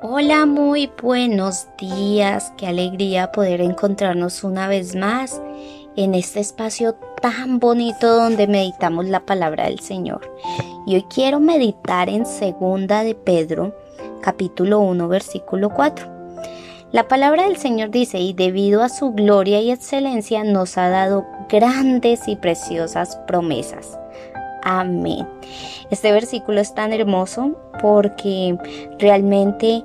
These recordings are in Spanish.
Hola, muy buenos días. Qué alegría poder encontrarnos una vez más en este espacio tan bonito donde meditamos la palabra del Señor. Y hoy quiero meditar en segunda de Pedro, capítulo 1, versículo 4. La palabra del Señor dice, y debido a su gloria y excelencia nos ha dado grandes y preciosas promesas. Amén. Este versículo es tan hermoso porque realmente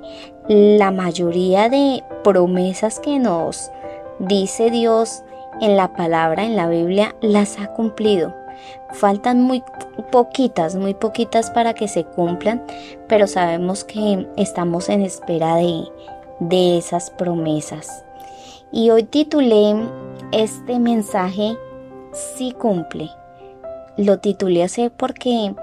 la mayoría de promesas que nos dice Dios en la palabra, en la Biblia, las ha cumplido. Faltan muy poquitas, muy poquitas para que se cumplan, pero sabemos que estamos en espera de, de esas promesas. Y hoy titulé este mensaje Sí cumple. Lo titulé así porque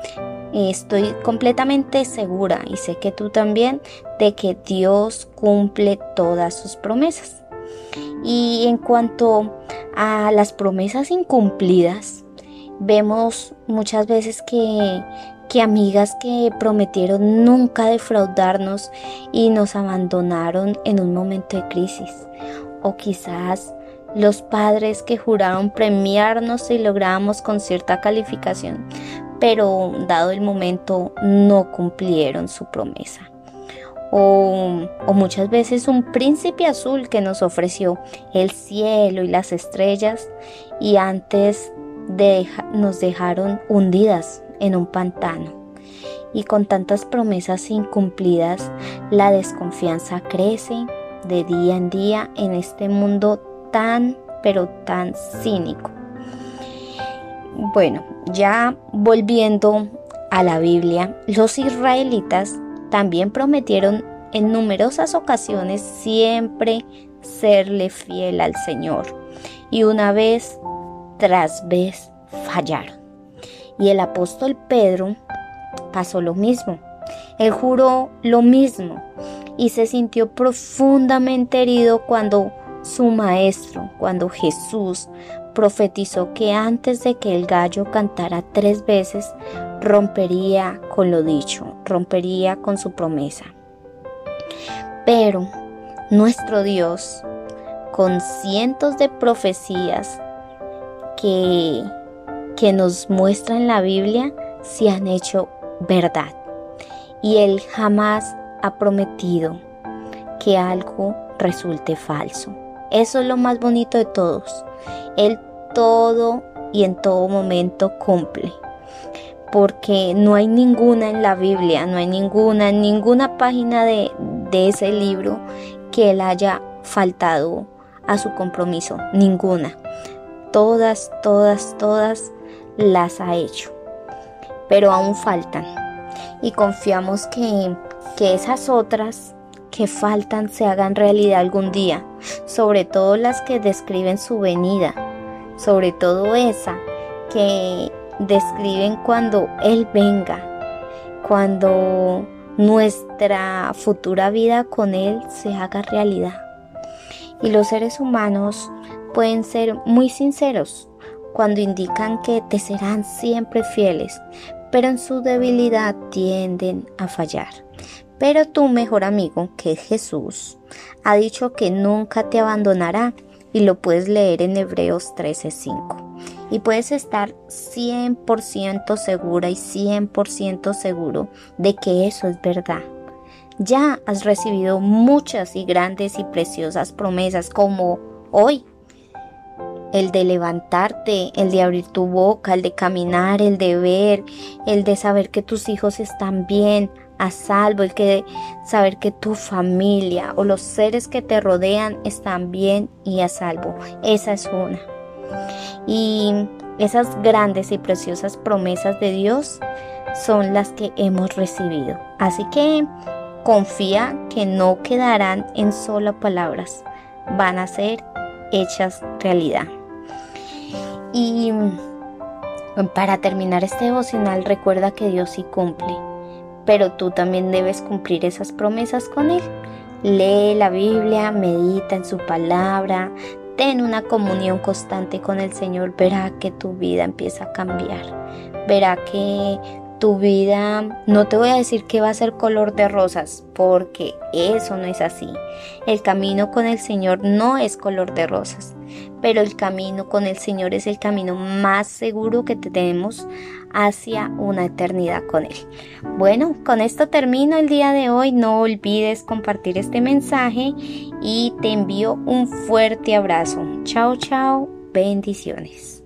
estoy completamente segura y sé que tú también de que Dios cumple todas sus promesas. Y en cuanto a las promesas incumplidas, vemos muchas veces que, que amigas que prometieron nunca defraudarnos y nos abandonaron en un momento de crisis. O quizás los padres que juraron premiarnos si lográbamos con cierta calificación, pero dado el momento no cumplieron su promesa. O, muchas veces un príncipe azul que nos ofreció el cielo y las estrellas y antes nos dejaron hundidas en un pantano. Y con tantas promesas incumplidas, la desconfianza crece de día en día en este mundo tan, pero tan cínico. Bueno, ya volviendo a la Biblia, los israelitas también prometieron en numerosas ocasiones siempre serle fiel al Señor y una vez tras vez fallaron. Y el apóstol Pedro pasó lo mismo. Él juró lo mismo y se sintió profundamente herido cuando su maestro, cuando Jesús profetizó que antes de que el gallo cantara tres veces, rompería con lo dicho, rompería con su promesa. Pero nuestro Dios, con cientos de profecías que, que nos muestra en la Biblia, se han hecho verdad. Y Él jamás ha prometido que algo resulte falso. Eso es lo más bonito de todos. Él todo y en todo momento cumple. Porque no hay ninguna en la Biblia, no hay ninguna, ninguna página de, de ese libro que él haya faltado a su compromiso. Ninguna. Todas, todas, todas las ha hecho. Pero aún faltan. Y confiamos que, que esas otras que faltan se hagan realidad algún día, sobre todo las que describen su venida, sobre todo esa que describen cuando Él venga, cuando nuestra futura vida con Él se haga realidad. Y los seres humanos pueden ser muy sinceros cuando indican que te serán siempre fieles, pero en su debilidad tienden a fallar. Pero tu mejor amigo, que es Jesús, ha dicho que nunca te abandonará y lo puedes leer en Hebreos 13:5. Y puedes estar 100% segura y 100% seguro de que eso es verdad. Ya has recibido muchas y grandes y preciosas promesas como hoy. El de levantarte, el de abrir tu boca, el de caminar, el de ver, el de saber que tus hijos están bien, a salvo, el que saber que tu familia o los seres que te rodean están bien y a salvo. Esa es una. Y esas grandes y preciosas promesas de Dios son las que hemos recibido. Así que confía que no quedarán en solo palabras, van a ser hechas realidad. Y para terminar este devocional, recuerda que Dios sí cumple pero tú también debes cumplir esas promesas con Él. Lee la Biblia, medita en su palabra, ten una comunión constante con el Señor, verá que tu vida empieza a cambiar, verá que tu vida, no te voy a decir que va a ser color de rosas, porque eso no es así. El camino con el Señor no es color de rosas, pero el camino con el Señor es el camino más seguro que tenemos hacia una eternidad con Él. Bueno, con esto termino el día de hoy. No olvides compartir este mensaje y te envío un fuerte abrazo. Chao, chao. Bendiciones.